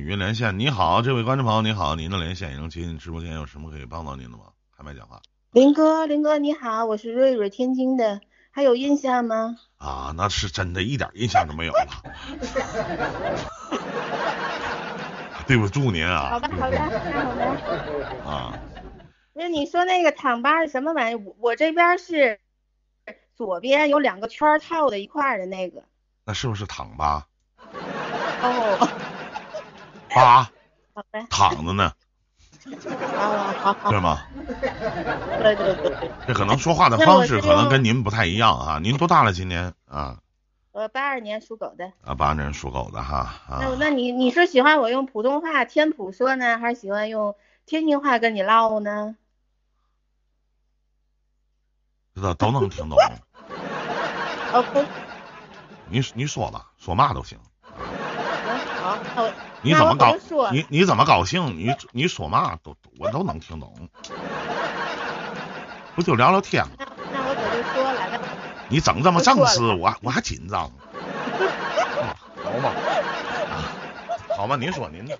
语音连线，你好，这位观众朋友，你好，您的连线已经接进直播间，有什么可以帮到您的吗？开麦讲话。林哥，林哥你好，我是瑞瑞，天津的，还有印象吗？啊，那是真的，一点印象都没有了。对不住您啊。好的，好的，那好的。啊，那你说那个躺吧是什么玩意儿？我我这边是左边有两个圈套在一块儿的那个。那是不是躺吧？哦，吧好的，躺着呢，啊，好好，对吗？对对对对，这可能说话的方式可能跟您不太一样啊。您多大了？今年啊我八二年属狗的。啊，八二年属狗的哈那啊。那你你是喜欢我用普通话天普说呢，还是喜欢用天津话跟你唠呢？知道都能听懂。OK，你你说吧，说嘛都行。好，那我你怎么高你你怎么高兴？你你说嘛都我都能听懂。不就聊聊天吗？那那我可就说了，你整这么正式，我我还紧张好吧，啊好吧，您说您的。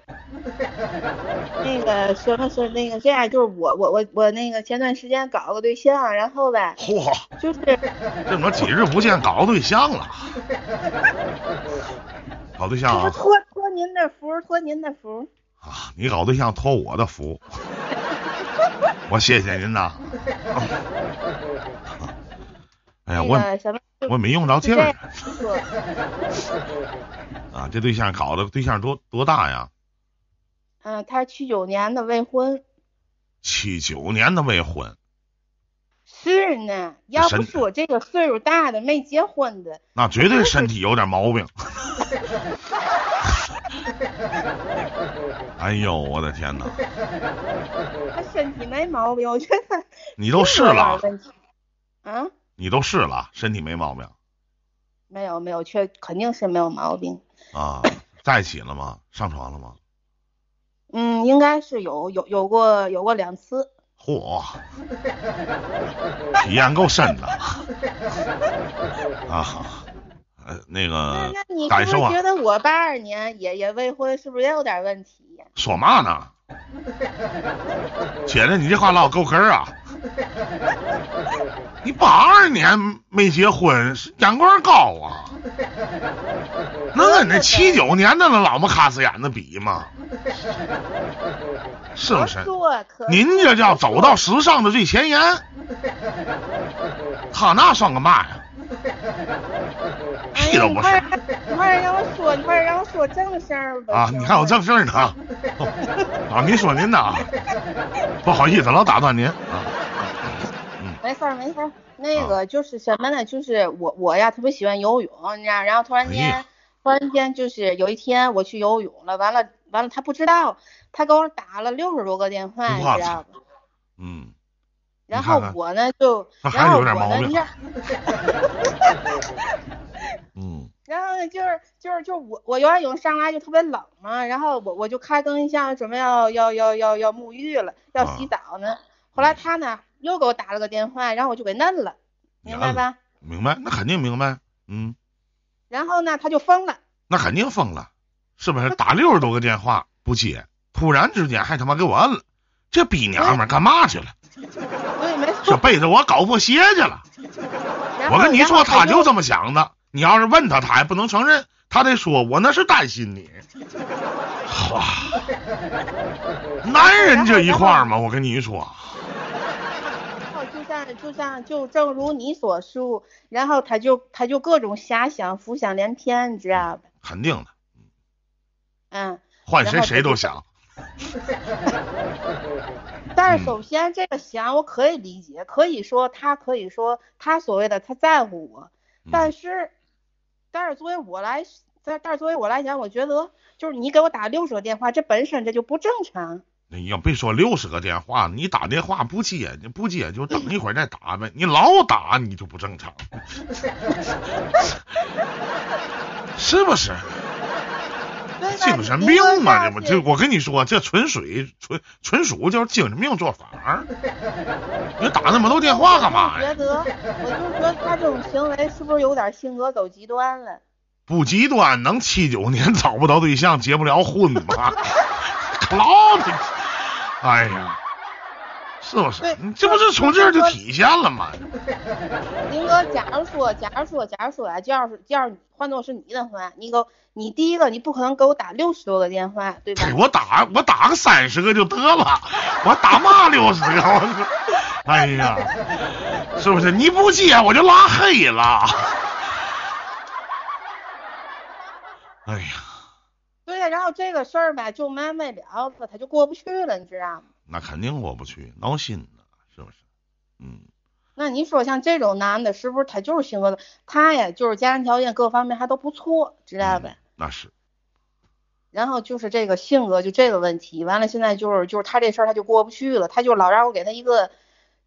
那个什么是那个这样，就是我我我我那个前段时间搞个对象，然后呗，嚯，就是这怎么几日不见搞对象了？搞对象啊的福，托您的福。啊！你搞对象托我的福，我谢谢您呐。哎呀，那我我没用着劲儿啊！这对象搞的对象多多大呀？嗯，他是七九年的未婚。七九年的未婚，是呢，要不是我这个岁数大的没结婚的，那绝对身体有点毛病。哎呦，我的天哪！他身体没毛病，我觉得你都试了。啊，你都试了，身体没毛病没有没有，确肯定是没有毛病。啊？在一起了吗？上床了吗？嗯，应该是有有有过有过两次。嚯，体验够深的 啊！呃，那那个感受啊觉得我八二年也也未婚，是不是也有点问题呀？说嘛呢？姐姐，你这话唠够哏儿啊！你八二年没结婚，眼光高啊？能跟那七九年的那老么卡斯眼子比吗？是不是您这叫走到时尚的最前沿，他那算个嘛呀？屁都不是快点让我说，你快点让我说正事儿吧。啊！你还有正事儿呢 啊！您说您的啊，不好意思，老打断您啊。没事儿没事儿，那个就是什么呢？就是我我呀特别喜欢游泳，你知道，然后突然间、哎突然间就是有一天我去游泳了，完了完了他不知道，他给我打了六十多个电话，你知道吧？嗯，然后我呢就，那还然后有点毛病我呢你知道，嗯然后呢就是就是就我我游完泳上来就特别冷嘛，然后我我就开灯一下准备要要要要要沐浴了，要洗啊澡呢，后来他呢又给我打了个电话，然后我就给摁了，明白吧？明白，那肯定明白。嗯，然后呢他就疯了。那肯定疯了，是不是？打六十多个电话不接，突然之间还他妈给我摁了，这逼娘们儿干嘛去了？这错。背着我搞破鞋去了。我跟你说，他他就这么想的。你要是问他，他也不能承认，他得说我那是担心你。哇，男人这一块儿嘛，我跟你说，就像就像就正如你所述，然后他就他就各种遐想、浮想联翩，你知道吧？肯定的，嗯。换谁谁都想。嗯但是首先这个想我可以理解，可以说他可以说他所谓的他在乎我，嗯但是但是作为我来，但但是作为我来讲，我觉得就是你给我打六十个电话，这本身这就不正常。你要别说六十个电话，你打电话不接，你不接就等一会儿再打呗。你老打你就不正常，是不是？精神病嘛，这不你说这我跟你说，这纯属纯纯属就是精神病做法儿。你打那么多电话干嘛呀？我就觉得，我就觉得他这种行为是不是有点性格走极端了？不极端，能七九年找不到对象，结不了婚吗？老的，哎呀，是不是对？你这不是从这儿就体现了吗？林哥，假如说，假如说，假如说啊，就要是，要是换做是你的话，你给我，你第一个，你不可能给我打六十多个电话，对吧对，？我打我打个三十个就得了，我打嘛六十个？我说，哎呀，是不是？你不接我就拉黑了。哎呀，对呀，然后这个事儿吧，就没没了了，他就过不去了，你知道吗？那肯定过不去，闹心呢，是不是？嗯，那你说像这种男的，是不是他就是性格的？他呀，就是家庭条件各方面还都不错，知道呗？那是，然后就是这个性格就这个问题，完了现在就是就是他这事儿他就过不去了，他就老让我给他一个，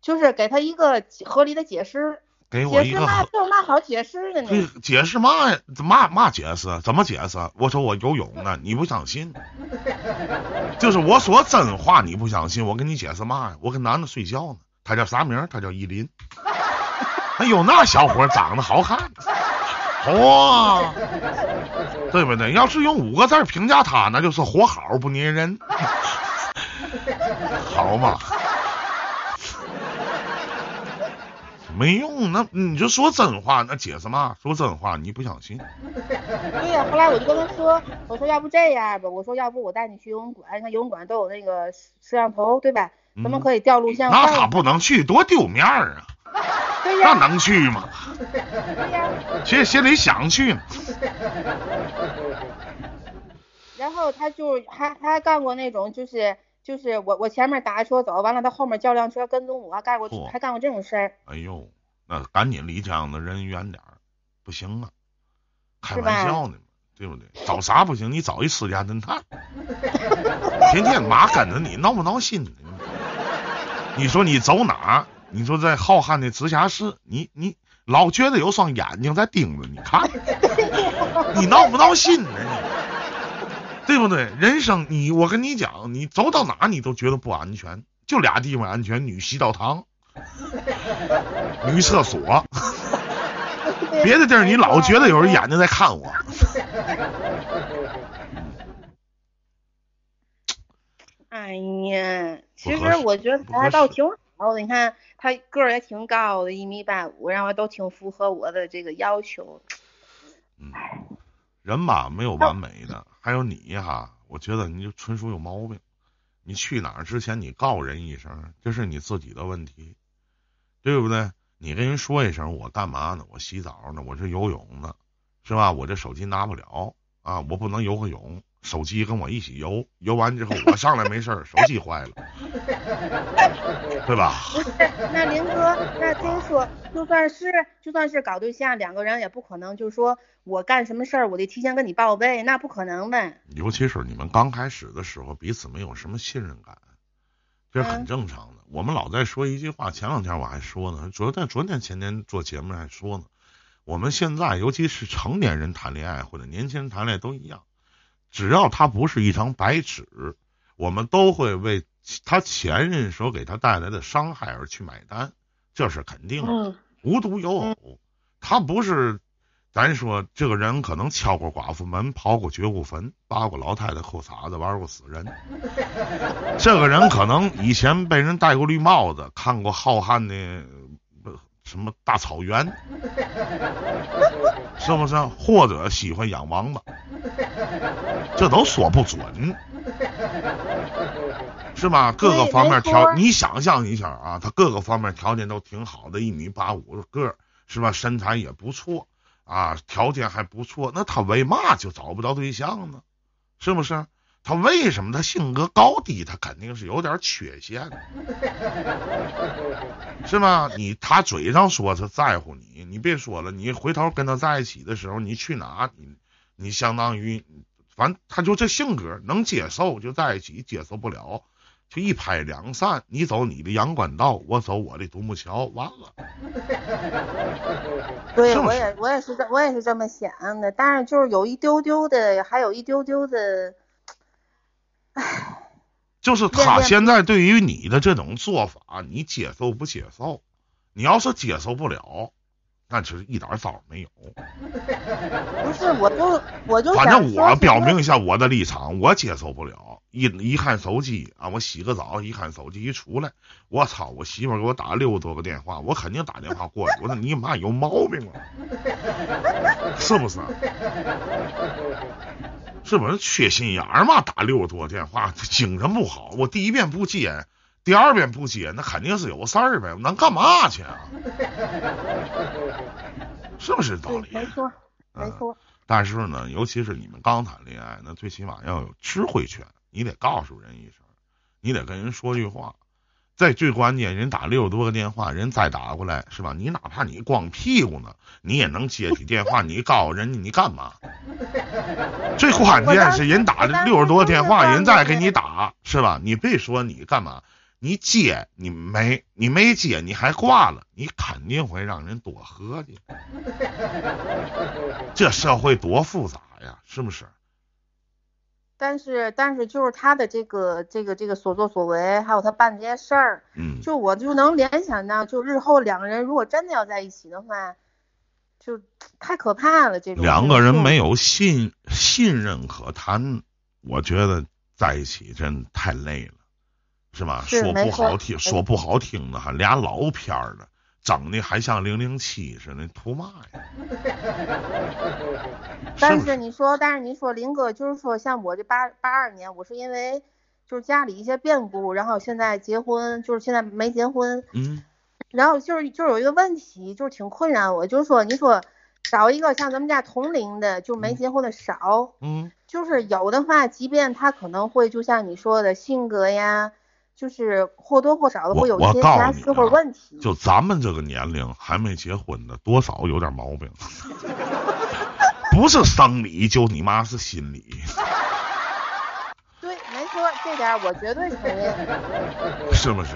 就是给他一个合理的解释，给我一个合嘛好解释的对呢？解释嘛呀？嘛嘛解释？怎么解释？我说我游泳呢，你不相信？就是我说真话，你不相信？我跟你解释嘛呀？我跟男的睡觉呢，他叫啥名儿？他叫依林。哎呦，那小伙长得好看，哇、对不对？要是用五个字评价他，那就是活好不粘人，好嘛？没用，那你就说真话，那解释嘛？说真话，你不相信？对呀、后来我就跟他说，我说要不这样吧，我说要不我带你去游泳馆，你看游泳馆都有那个摄摄像头，对吧？咱们嗯可以调录像那看。他不能去，多丢面儿啊！对呀、那能去吗？对呀、这心里想去呢。然后他就还还干过那种，就是就是我我前面打车走，完了他后面叫辆车跟踪我，还干过嚯还干过这种事儿，哎呦，那赶紧离这样的人远点儿，不行啊！开玩笑呢嘛，对不对？找啥不行？你找一私家侦探，天天妈跟着你，闹不闹心呢？你说你走哪儿？你说在浩瀚的直辖市，你你老觉得有双眼睛在盯着你看，你闹不闹心呢？你对不对？人生你我跟你讲，你走到哪你都觉得不安全，就俩地方安全：女洗澡堂、女厕所。别的地儿你老觉得有人眼睛在看我。哎呀，其实我觉得他倒挺好的，你看他个儿也挺高的，一米八五，然后都挺符合我的这个要求。嗯，人吧没有完美的，还有你哈，我觉得你就纯属有毛病。你去哪儿之前你告人一声，这是你自己的问题，对不对？你跟人说一声，我干嘛呢？我洗澡呢，我这游泳呢，是吧？我这手机拿不了啊，我不能游个泳，手机跟我一起游，游完之后我上来没事儿，手机坏了，对吧？不是，那林哥，那听说就算是就算是搞对象，两个人也不可能就是说我干什么事儿我得提前跟你报备，那不可能呗。尤其是你们刚开始的时候，彼此没有什么信任感，这是很嗯正常的。我们老在说一句话，前两天我还说呢，昨天、昨天、前天做节目还说呢，我们现在尤其是成年人谈恋爱或者年轻人谈恋爱都一样，只要他不是一张白纸，我们都会为他前任所给他带来的伤害而去买单，这是肯定的。嗯无独有偶，他不是，咱说这个人可能敲过寡妇门，刨过绝户坟，扒过老太太裤衩子，玩过死人。这个人可能以前被人戴过绿帽子，看过浩瀚的呃什么大草原，是不是？或者喜欢养王八，这都说不准。是吧？各个方面条，你想象一下啊，他各个方面条件都挺好的，一米八五的个，是吧？身材也不错啊，条件还不错，那他为嘛就找不着对象呢？是不是？他为什么他性格高低，他肯定是有点缺陷，是吧？你他嘴上说他在乎你，你别说了，你回头跟他在一起的时候，你去哪，你你相当于，反正他就这性格，能接受就在一起，接受不了就一拍两散，你走你的阳关道，我走我的独木桥，完了。对，我也我也是这我也是这么想的，但是就是有一丢丢的，还有一丢丢的，唉就是他现在对于你的这种做法，你接受不接受？你要是接受不了，但是一点招没有。不是，我就我就反正我表明一下，我的立场，我接受不了。一一看手机啊，我洗个澡，一看手机一出来，我操！我媳妇给我打六十多个电话，我肯定打电话过去。我说你妈有毛病啊，是不是？是不是缺心眼儿嘛？打六十多个电话，精神不好。我第一遍不接，第二遍不接，那肯定是有事儿呗。能干嘛去啊？是不是道理？没错，没错。但是呢，尤其是你们刚谈恋爱，那最起码要有知会权，你得告诉人一声，你得跟人说句话。再最关键，人打六十多个电话，人再打过来是吧？你哪怕你光屁股呢，你也能接起电话，你告诉人家你干嘛？最关键是人打了六十多个电话，人再给你打是吧？你别说你干嘛，你接你没你没接你还挂了，你肯定会让人多合计。这社会多复杂呀，是不是？但是但是就是他的这个这个这个所作所为，还有他办这些事儿，嗯，就我就能联想到，就日后两个人如果真的要在一起的话，就太可怕了。这种两个人没有有信信任可谈，我觉得在一起真太累了，是吧？说不好听，说不好听的，还俩老片儿的，整的还像零零七似的，图嘛呀？但是是你说，但是你说林哥，就是说像我这八八二年，我是因为就是家里一些变故，然后现在结婚，就是现在没结婚，嗯然后就是就是有一个问题，就是挺困扰我，就是说你说找一个像咱们家同龄的，就没结婚的少，嗯，就是有的话，即便他可能会就像你说的性格呀，就是或多或少的会有一些瑕疵或问题。就咱们这个年龄还没结婚的，多少有点毛病，不是生理就你妈是心理，对，没错，这点我绝对承认。是不是？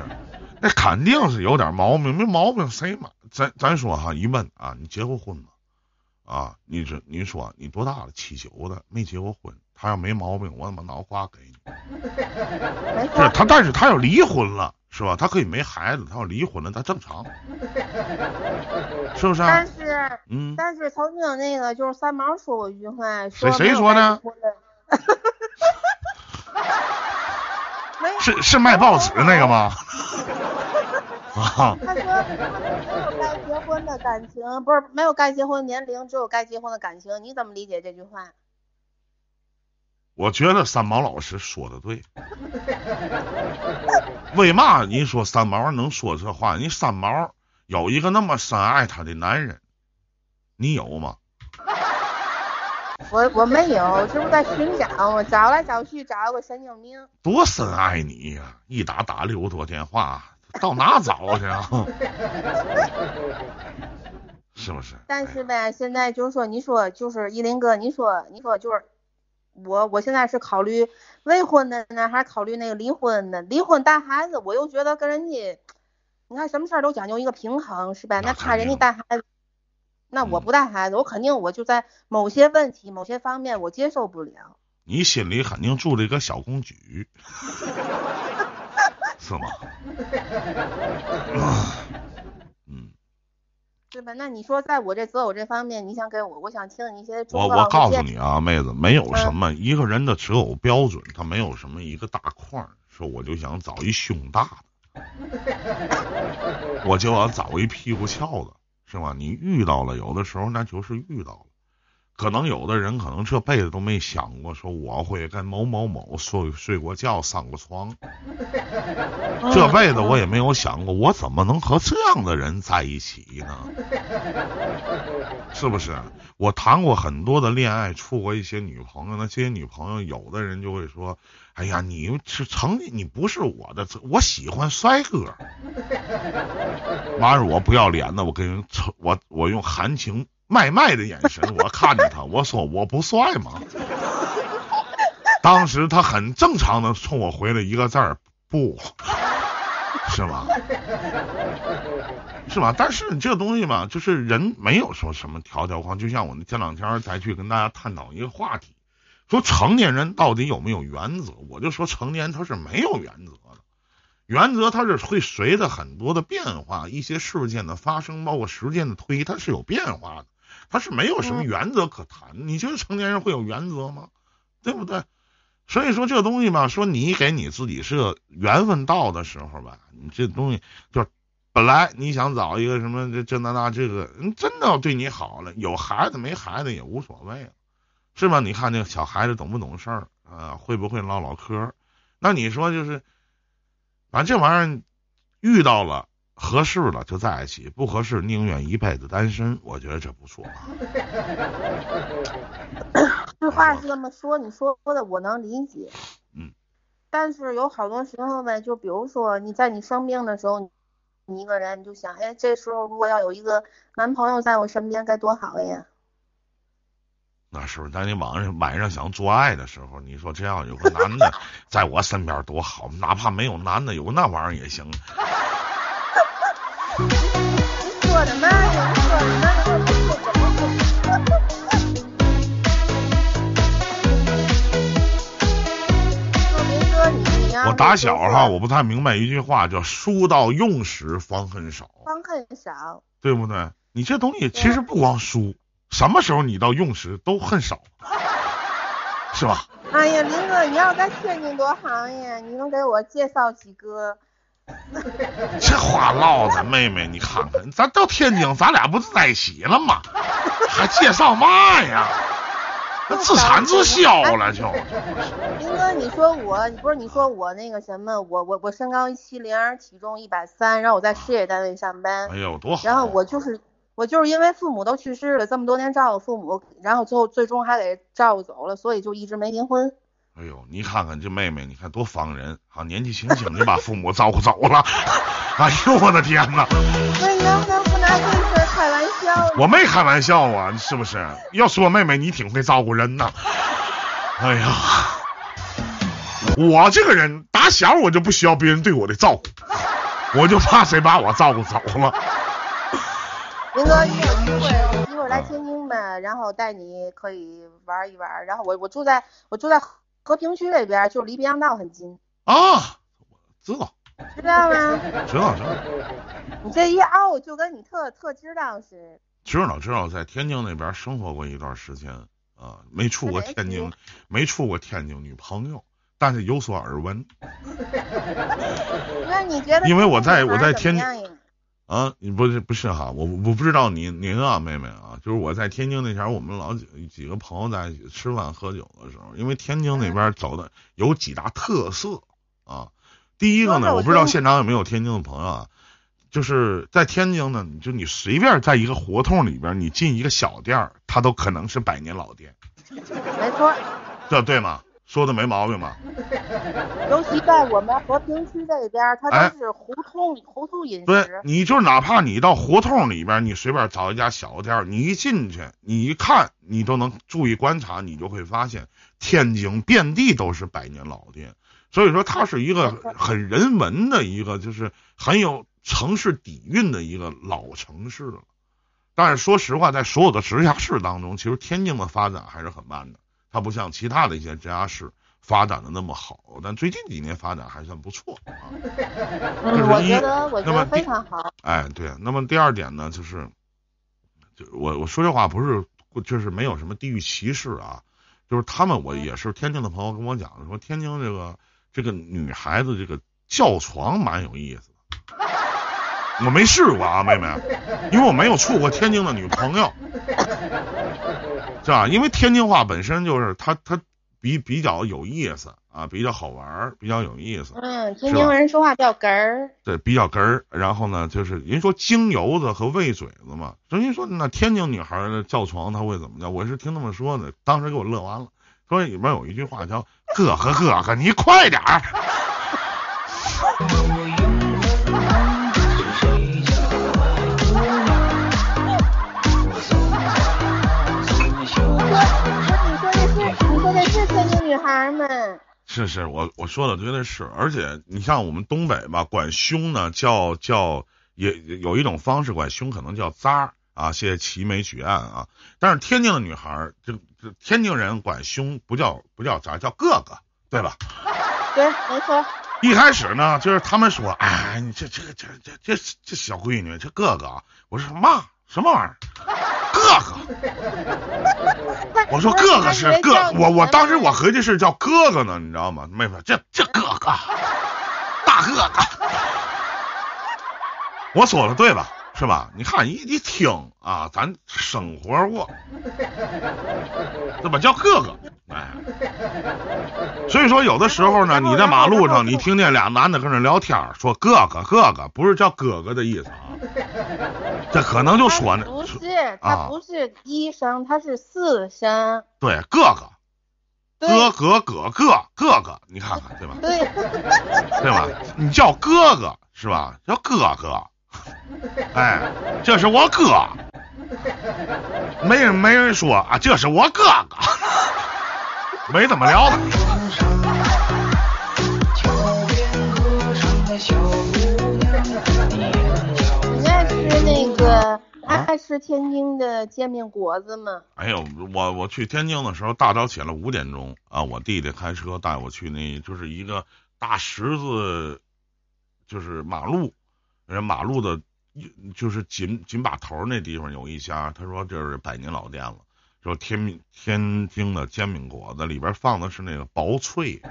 那肯定是有点毛病，没毛病谁嘛？咱咱说哈，一问啊，你结过婚吗？啊，你这你说你多大了？七九的，没结过婚。他要没毛病，我他妈脑瓜给你。没错，是他，但是他要离婚了，是吧？他可以没孩子，他要离婚了，他正常，是不是啊？但是嗯，但是曾经那个就是三毛说过一句话，谁谁说的该结婚的？没有，是是卖报纸那个吗？啊，他说没有该结婚的感情，不是没有该结婚年龄，只有该结婚的感情。你怎么理解这句话？我觉得三毛老师说的对。为嘛你说三毛能说这话？你三毛有一个那么深爱他的男人，你有吗？我我没有，这不在寻找，我找来找去找个神经病。多深爱你呀、一打打六十多电话，到哪找去啊？是不是？但是呗，现在就是说，你说就是依林哥，你说你说就是我我现在是考虑未婚的呢，还是考虑那个离婚的？离婚带孩子，我又觉得跟人家，你看什么事儿都讲究一个平衡，是吧？那那他人家带孩子，那我嗯不带孩子，我肯定我就在某些问题、某些方面我接受不了。你心里肯定住着一个小公举，是吗？嗯，对吧？那你说，在我这择偶这方面，你想给我，我想听你一些我我告诉你啊，妹子，没有什嗯么一个人的择偶标准，他没有什么一个大块儿，说我就想找一胸大的，我就要找一屁股翘的，是吧？你遇到了，有的时候那就是遇到了。可能有的人可能这辈子都没想过，说我会跟某某某睡睡过觉、上过床，这辈子我也没有想过，我怎么能和这样的人在一起呢？是不是？我谈过很多的恋爱，处过一些女朋友，那这些女朋友，有的人就会说：“哎呀，你是成你不是我的，我喜欢帅哥。”完了，我不要脸的，我跟人抽我我用含情卖卖的眼神，我看着他，我说我不帅吗？当时他很正常的冲我回了一个字儿：不，是吗？是吧？但是这个东西嘛，就是人没有说什么条条框，就像我们前两天才去跟大家探讨一个话题，说成年人到底有没有原则？我就说成年他是没有原则的，原则它是会随着很多的变化，一些事件的发生，包括时间的推移，它是有变化的，它是没有什么嗯原则可谈。你觉得成年人会有原则吗？对不对？所以说这东西吧，说你给你自己是个缘分到的时候吧，你这东西就本来你想找一个什么这这那那这个，人真的要对你好了，有孩子没孩子也无所谓了，是吧？你看这个小孩子懂不懂事儿啊？会不会唠唠嗑？那你说就是，反正这玩意儿遇到了合适了就在一起，不合适宁愿一辈子单身，我觉得这不错啊。这话是这么说，你说的我能理解。嗯。但是有好多时候呗，就比如说你在你生病的时候，你一个人你就想，哎，这时候如果要有一个男朋友在我身边，该多好呀！那是不是？当你晚上晚上想做爱的时候，你说这样有个男的在我身边多好，哪怕没有男的，有个那玩意儿也行。你说的嘛？你说的嘛？我，打小哈，我不太明白一句话，叫“书到用时方恨少方恨少。”，对不对？你这东西其实不光书，什么时候你到用时都恨少，是吧？哎呀，林哥，你要在天津多行呀！你能给我介绍几个？这话唠的，妹妹，你看看，咱到天津，咱俩不是在一起了吗？还介绍嘛呀？那自产自销了就。林哥，你说我，你不是你说我那个什么，我我我身高一七零，体重一百三，然后我在事业单位上班哎，呦，多好！然后我就是我就是因为父母都去世了，这么多年照顾父母，然后最后最终还给照顾走了，所以就一直没离婚。哎呦，你看看这妹妹，你看多防人啊！年纪轻轻就把父母照顾走了，哎呦我的天哪！那你能不能不拿这事儿开玩笑？我没开玩笑啊，是不是？要说妹妹，你挺会照顾人呐。哎呀，我这个人打小我就不需要别人对我的照顾，我就怕谁把我照顾走了。林哥，你有机会，一会儿来天津呗，然后带你可以玩一玩。然后我我住在我住在和平区那边，就离滨江道很近，啊，知道，知道吗？知道，知道，你这一傲，就跟你特特知道似的。知道，知道，在天津那边生活过一段时间啊，没处过天津，没处过天津女朋友，但是有所耳闻 那你觉得？因为我在我在天津津。啊。你不是不是哈，我我不知道您您啊，妹妹啊，就是我在天津那前儿，我们老几几个朋友在一起吃饭喝酒的时候，因为天津那边走的有几大特色啊。第一个呢，我我不知道听现场有没有天津的朋友啊，就是在天津呢，就你随便在一个胡同里边，你进一个小店儿，它都可能是百年老店，没错，这对吗？说的没毛病吧？尤其在我们和平区这边，它哎都是胡同胡同饮对食，。你就是哪怕你到胡同里边，你随便找一家小店儿，你一进去，你一看，你都能注意观察，你就会发现天津遍地都是百年老店，所以说它是一个很人文的一个，就是很有城市底蕴的一个老城市了。但是说实话，在所有的直辖市当中，其实天津的发展还是很慢的，它不像其他的一些直辖市发展的那么好，但最近几年发展还算不错啊。嗯，我一觉得我觉得非常好。哎，对。那么第二点呢，就是，就我我说这话不是就是没有什么地域歧视啊，就是他们我也是天津的朋友跟我讲说，天津这个这个女孩子这个叫床蛮有意思的。我没试过啊，妹妹，因为我没有处过天津的女朋友，是吧？因为天津话本身就是它它比比较有意思啊，比较好玩儿，比较有意思。嗯，天津人说话比较哏儿。对，比较哏儿。然后呢，就是人说京油子和喂嘴子嘛。人家说那天津女孩儿叫床，她会怎么着？我是听他们说的，当时给我乐完了。说里边有一句话叫“哥哥哥哥，你快点儿 是是，我我说的绝对是。而且你像我们东北吧，管胸呢叫叫也有一种方式管胸可能叫扎儿啊。谢谢齐眉举案啊。但是天津的女孩儿，这这天津人管胸不叫不叫扎，叫哥哥，对吧？对，没错。一开始呢，就是他们说，哎，你这这这这这这小闺女，这哥哥，我说嘛什么玩意儿？哥哥，我说哥哥是哥，我我当时我合计是叫哥哥呢，你知道吗？妹妹，这这哥哥，大哥哥，我说的对吧？是吧？你看一一听啊，咱生活过，怎么叫哥哥，哎。所以说，有的时候呢，你在马路上，你听见俩男的跟那聊天，说哥哥哥哥，不是叫哥哥的意思啊，这可能就说呢，不是，他不是一声，他是四声。对，哥哥，哥哥哥哥哥哥，你看看对吧？对，对吧？你叫哥哥是吧？叫哥哥，哎，这是我哥，没人没人说啊，这是我哥哥，没怎么聊的。你爱吃那个爱吃天津的煎饼果子吗？哎呦，我我去天津的时候，大早起来五点钟啊，我弟弟开车带我去那，就是一个大十字，就是马路，人马路的，就是紧紧把头那地方有一家，他说这是百年老店了。说天天津的煎饼果子里边放的是那个薄脆，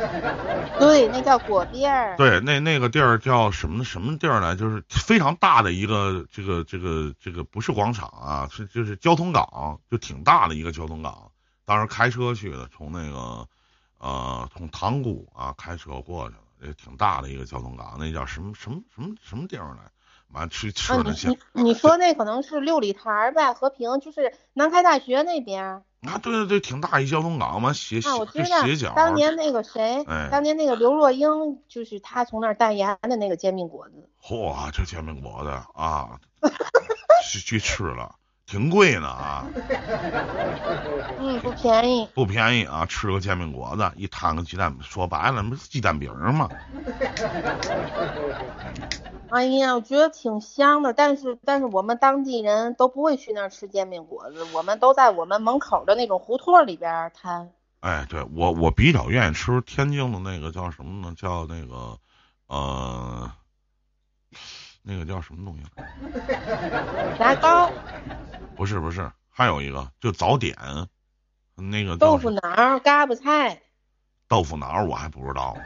对，那叫果店儿。对，那那个地儿叫什么什么地儿呢？就是非常大的一个这个这个这个不是广场啊，是就是交通港，就挺大的一个交通港。当时开车去的，从那个呃从塘沽啊开车过去了，也挺大的一个交通港。那叫什么什么什么什么地方来？完去吃那些，你你说那可能是六里台呗，和平就是南开大学那边。啊，对对对，挺大一交通港嘛，斜斜斜角。当年那个谁，当年那个刘若英，就是他从那儿代言的那个煎饼果子。嚯，这煎饼果子啊，去去吃了。挺贵呢啊，嗯，不便宜，不便宜啊！吃个煎饼果子，一摊个鸡蛋，说白了，不是鸡蛋饼吗？哎呀，我觉得挺香的，但是但是我们当地人都不会去那儿吃煎饼果子，我们都在我们门口的那种胡同里边摊。哎，对我我比较愿意吃天津的那个叫什么呢？叫那个呃。那个叫什么东西？牙膏？不是不是，还有一个就早点，那个豆腐脑、嘎巴菜。豆腐脑我还不知道，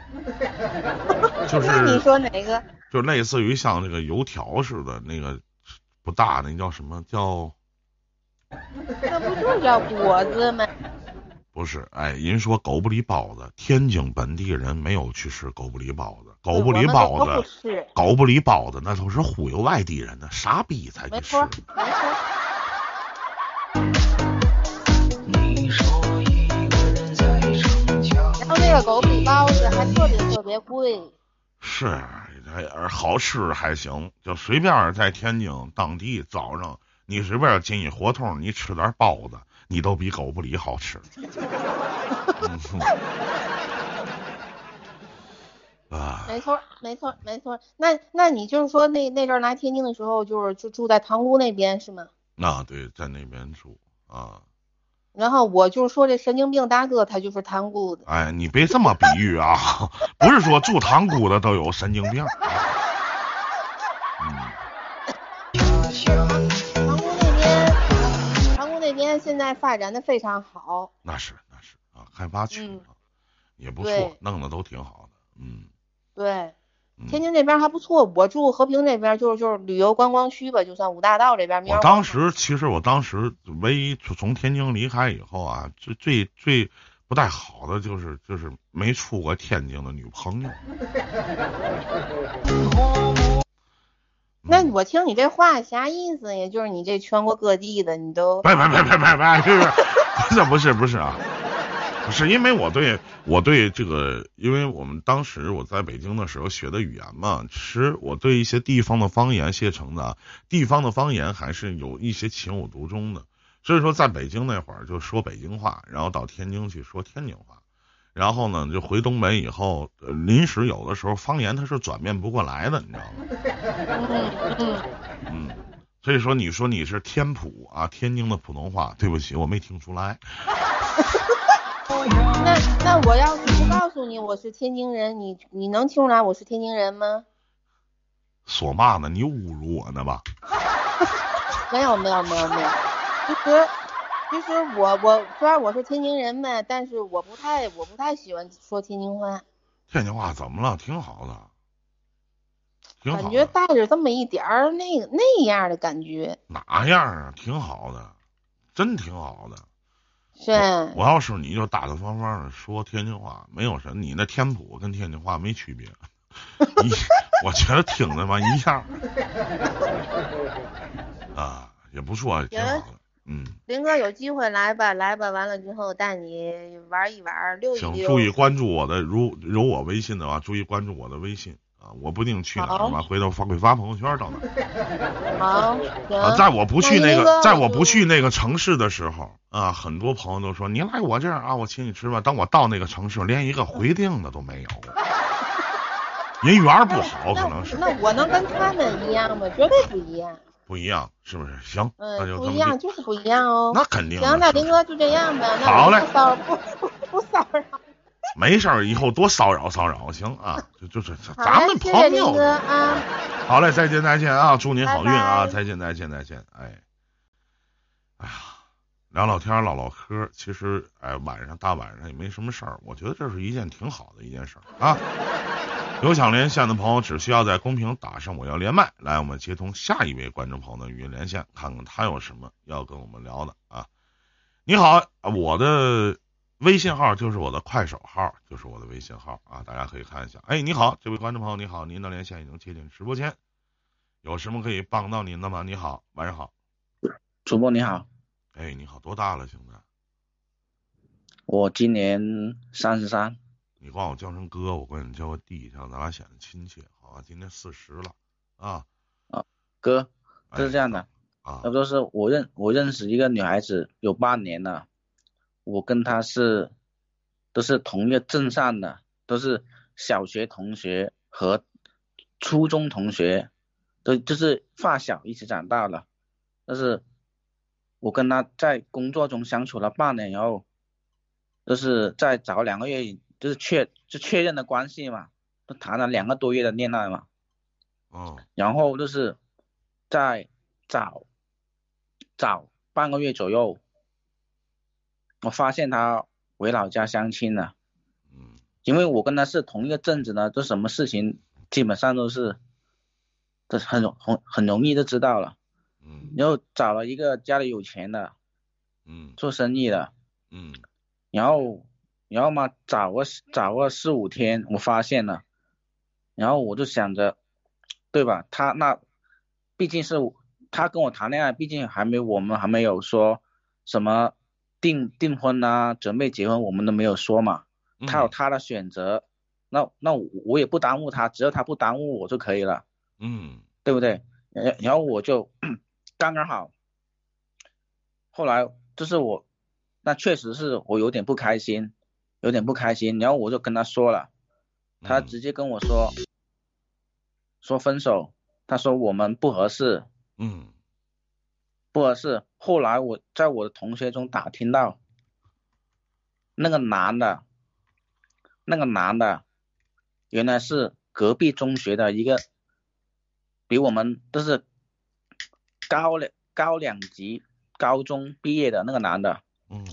就是那你说哪个？就类似于像那个油条似的，那个不大，那叫什么叫？那不就叫果子吗？不是，哎，人说狗不理包子，天津本地人没有去吃狗不理包子。狗不理包子，狗不理包子，那都是忽悠外地人的，傻逼才去吃。然后那个狗不理包子还特别特别贵。是，还好吃还行，就随便在天津当地早上，你随便进一胡同，你吃点包子，你都比狗不理好吃。啊，没错，没错，没错。那那你就是说，那那阵来天津的时候，就是就住在塘沽那边是吗？那，对，在那边住啊。然后我就是说，这神经病大哥他就是塘沽的。哎，你别这么比喻啊，不是说住塘沽的都有神经病。嗯。塘沽那边，塘沽那边现在发展的非常好。那是那是啊，开发区也不错，弄的都挺好的，嗯。对，天津这边还不错。我住和平这边，就是就是旅游观光区吧，就算五大道这边。我当时其实我当时唯一从天津离开以后啊，最最最不太好的就是就是没处过天津的女朋友。那我听你这话啥意思呀？就是你这全国各地的你都……别别别别别别，是不是？不是不是不是啊。是因为我对我对这个，因为我们当时我在北京的时候学的语言嘛，其实我对一些地方的方言，谢成的地方的方言还是有一些情有独钟的。所以说，在北京那会儿就说北京话，然后到天津去说天津话，然后呢就回东北以后，临时有的时候方言它是转变不过来的，你知道吗？嗯，所以说你说你是天普啊，天津的普通话，对不起，我没听出来。那那我要是不告诉你我是天津人，你你能听出来我是天津人吗？说嘛呢？你侮辱我呢吧？没有没有没有没有，其实 其实我我虽然我是天津人呗，但是我不太我不太喜欢说天津话，天津话怎么了？挺好的，感觉。带着这么一点儿那个那样的感觉，哪样啊？挺好的，真挺好的。是吧我要是你就大大方方的说天津话，没有什么，你那天普跟天津话没区别。你，我觉得听着嘛一样。啊，也不错，挺好的。嗯，林哥有机会来吧，来吧，完了之后带你玩一玩，溜一行，溜。注意关注我的，如有我微信的话，注意关注我的微信啊，我不定去哪儿吧，回头发会发朋友圈到哪儿。好，啊，在我不去那个，在我不去那个城市的时候啊，很多朋友都说你来我这儿啊，我请你吃饭。等我到那个城市，连一个回定的都没有，人缘儿不好，可能是那我能跟他们一样吗？绝对不一样。不一样，是不是？行，那嗯，就不一样，就是不一样哦。那肯定。行，那林哥就这样呗。那好嘞不骚不不不骚扰。没事儿，以后多骚扰骚扰，行啊，就就是咱们嘞谢谢朋友林。哥啊。好嘞，再见再见啊，祝您好运啊，拜拜再见再见再见，哎，哎呀，聊聊天唠唠嗑，其实哎晚上大晚上也没什么事儿，我觉得这是一件挺好的一件事儿啊。有想连线的朋友，只需要在公屏打上“我要连麦”，来我们接通下一位观众朋友的语音连线，看看他有什么要跟我们聊的啊。你好，我的微信号就是我的快手号，就是我的微信号啊，大家可以看一下。哎，你好，这位观众朋友，你好，您的连线已经接进直播间，有什么可以帮到您的吗？你好，晚上好。主播你好，哎，你好，多大了，兄弟？我今年三十三，你管我叫声哥，我管你叫个弟，这样咱俩显得亲切，好吧？今年四十了啊，啊哥，就是这样的，啊差不多是我认我认识一个女孩子有半年了，我跟她是都是同一个镇上的，都是小学同学和初中同学，都就是发小一起长大的，但是我跟她在工作中相处了半年以后，就是在早两个月就是确就确认的关系嘛，都谈了两个多月的恋爱嘛。嗯然后就是在早早半个月左右，我发现他回老家相亲了，嗯因为我跟他是同一个镇子呢，就什么事情基本上都是，这很容很很容易就知道了。嗯然后找了一个家里有钱的，嗯做生意的，嗯然后然后嘛找个找个四五天，我发现了，然后我就想着，对吧？他那毕竟是他跟我谈恋爱，毕竟还没我们还没有说什么订订婚啊，准备结婚，我们都没有说嘛。嗯，他有他的选择，那那我我也不耽误他，只要他不耽误我就可以了，嗯对不对？然然后我就刚刚好，后来就是我，那确实是我有点不开心，有点不开心，然后我就跟他说了，他嗯。直接跟我说，说分手，他说我们不合适，嗯。不合适。后来我在我的同学中打听到，那个男的，那个男的，原来是隔壁中学的一个，比我们都是高两高两级高中毕业的那个男的，嗯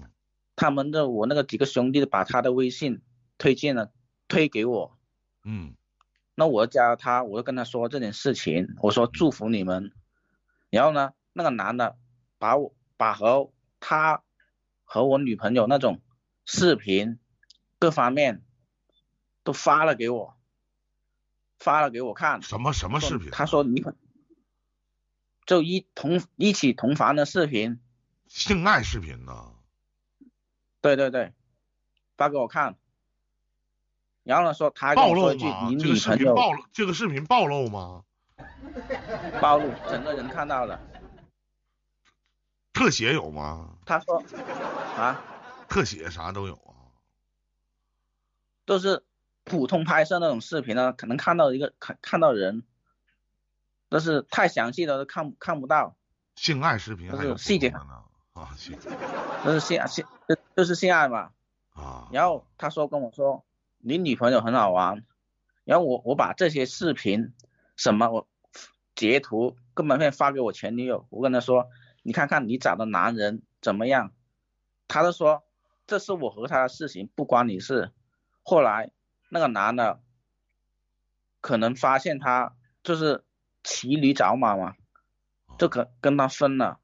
他们的我那个几个兄弟把他的微信推荐了，推给我，嗯那我加了他，我就跟他说这件事情，我说祝福你们。然后呢，那个男的把我把和他和我女朋友那种视频各方面都发了给我，发了给我看。什么什么视频？他说你就一同一起同房的视频，性爱视频呢？对对对，发给我看。然后呢，说他暴露吗？你这个视频暴露，这个视频暴露吗？暴露，整个人看到了。特写有吗？他说啊，特写啥都有啊。都是普通拍摄那种视频呢，可能看到一个看看到人，但是太详细的都看看不到，性爱视频还有是细节呢啊，行，都是性性就就是性爱嘛。啊，然后他说跟我说你女朋友很好玩，然后我我把这些视频什么我截图根本片发给我前女友，我跟她说你看看你找的男人怎么样，她就说这是我和他的事情，不关你事。后来那个男的可能发现他就是骑驴找马嘛，就跟跟他分了。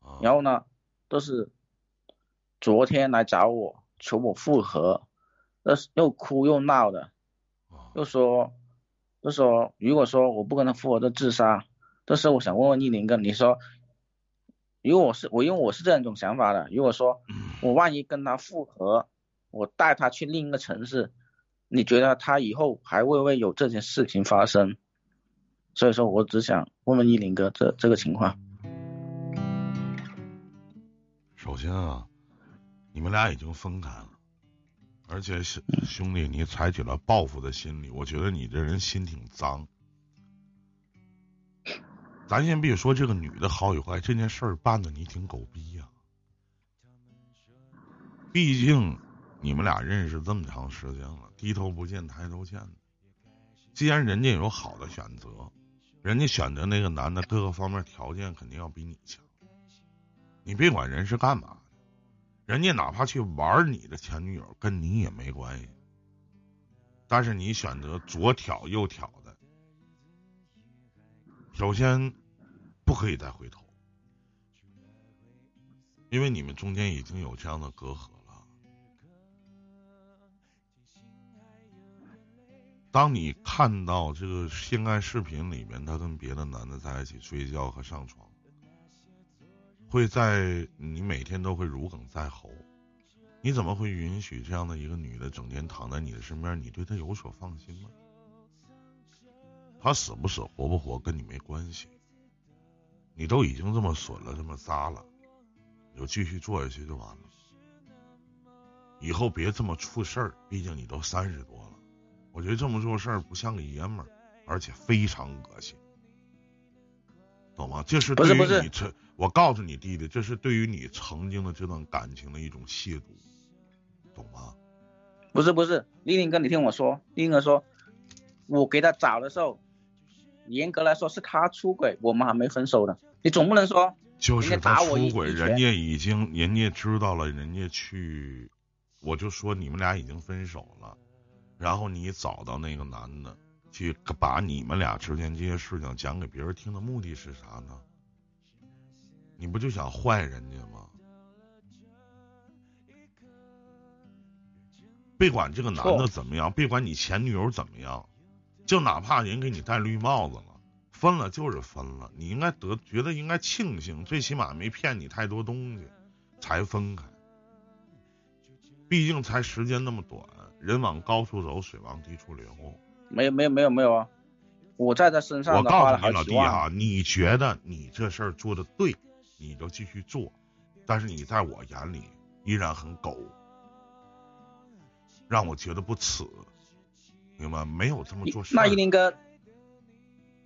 啊然后呢，都是昨天来找我求我复合，那是又哭又闹的，啊又说，就说如果说我不跟他复合就自杀。这时候我想问问依林哥，你说，如果我是我因为我是这样一种想法的，如果说我万一跟他复合，我带他去另一个城市，你觉得他以后还会不会有这件事情发生？所以说我只想问问依林哥这这个情况。首先啊，你们俩已经分开了，而且兄兄弟，你采取了报复的心理，我觉得你这人心挺脏。咱先别说这个女的好与坏，这件事儿办的你挺狗逼呀、毕竟你们俩认识这么长时间了，低头不见抬头见的。既然人家有好的选择，人家选择那个男的各个方面条件肯定要比你强。你别管人是干嘛的，人家哪怕去玩你的前女友，跟你也没关系。但是你选择左挑右挑的，首先不可以再回头，因为你们中间已经有这样的隔阂了。当你看到这个性爱视频里面，他跟别的男的在一起睡觉和上床，会在你每天都会如鲠在喉。你怎么会允许这样的一个女的整天躺在你的身边？你对她有所放心吗？她死不死活不活跟你没关系，你都已经这么损了，这么渣了，你就继续做下去就完了。以后别这么出事儿，毕竟你都三十多了。我觉得这么做事儿不像个爷们儿，而且非常恶心，懂吗？这是对于不是不是你这，我告诉你弟弟，这是对于你曾经的这段感情的一种亵渎，懂吗？不是不是，丽玲哥，你听我说，丽玲哥说，我给他找的时候，严格来说是他出轨，我们还没分手呢。你总不能说，就是他出轨，人家已经人家知道了，人家去，我就说你们俩已经分手了，然后你找到那个男的，去把你们俩之间这些事情讲给别人听的目的是啥呢？你不就想坏人家吗？别管这个男的怎么样，别管你前女友怎么样，就哪怕人给你戴绿帽子了，分了就是分了，你应该得觉得应该庆幸，最起码没骗你太多东西，才分开。毕竟才时间那么短，人往高处走，水往低处流。没有没有没有没有啊，我在他身上我告诉你老。弟啊，你觉得你这事儿做的对，你就继续做，但是你在我眼里依然很狗，让我觉得不耻，明白？没有这么做事。那依林哥，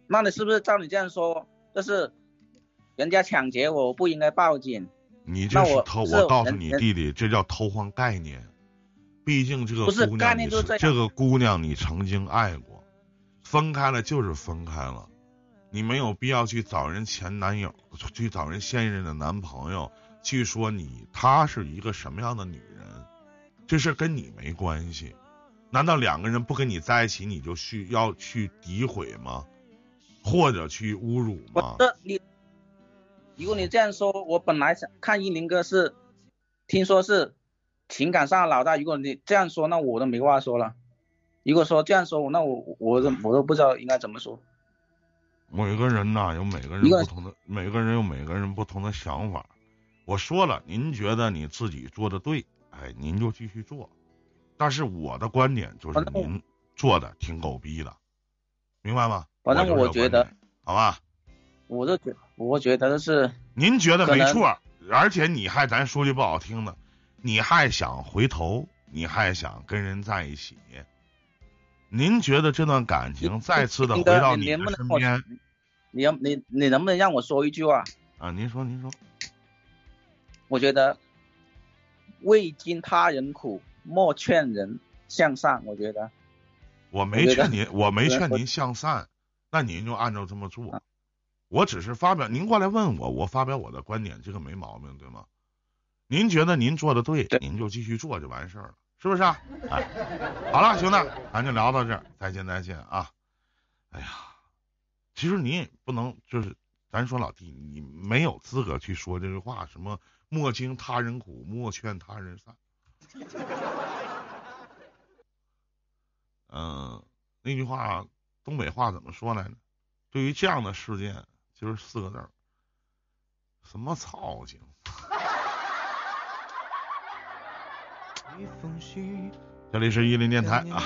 那你是不是照你这样说，就是人家抢劫我，我不应该报警？你这是偷，是我告诉你弟弟，这叫偷换概念。毕竟这个姑娘你这个姑娘你曾经爱过，分开了就是分开了，你没有必要去找人前男友，去找人现任的男朋友去说你她是一个什么样的女人，这事跟你没关系。难道两个人不跟你在一起，你就需要去诋毁吗？或者去侮辱吗？这你，如果你这样说，我本来想看依林哥是，听说是情感上的老大。如果你这样说，那我都没话说了。如果说这样说，那我我我都不知道应该怎么说。每个人呐有每个人不同的，每个人有每个人不同的想法。我说了，您觉得你自己做的对，哎，您就继续做。但是我的观点就是您做的挺狗逼的，明白吗？反正我觉得，好吧？我就觉我觉得是您觉得没错，而且你还咱说句不好听的，你还想回头，你还想跟人在一起。您觉得这段感情再次的回到你能不能我身边你要你你能不能让我说一句话？啊？您说，您说，我觉得未经他人苦，莫劝人向善，我觉得。我没劝您，我没劝您向善，那您就按照这么做。我只是发表，您过来问我，我发表我的观点，这个没毛病，对吗？您觉得您做的对，对您就继续做就完事儿了，是不是啊？哎，好了，兄弟，咱就聊到这儿，再见再见啊！哎呀，其实你也不能就是，咱说老弟，你没有资格去说这句话，什么莫经他人苦，莫劝他人善。嗯、那句话东北话怎么说来着？对于这样的事件，就是四个字儿：什么操性。一封信，这里是一零电台啊。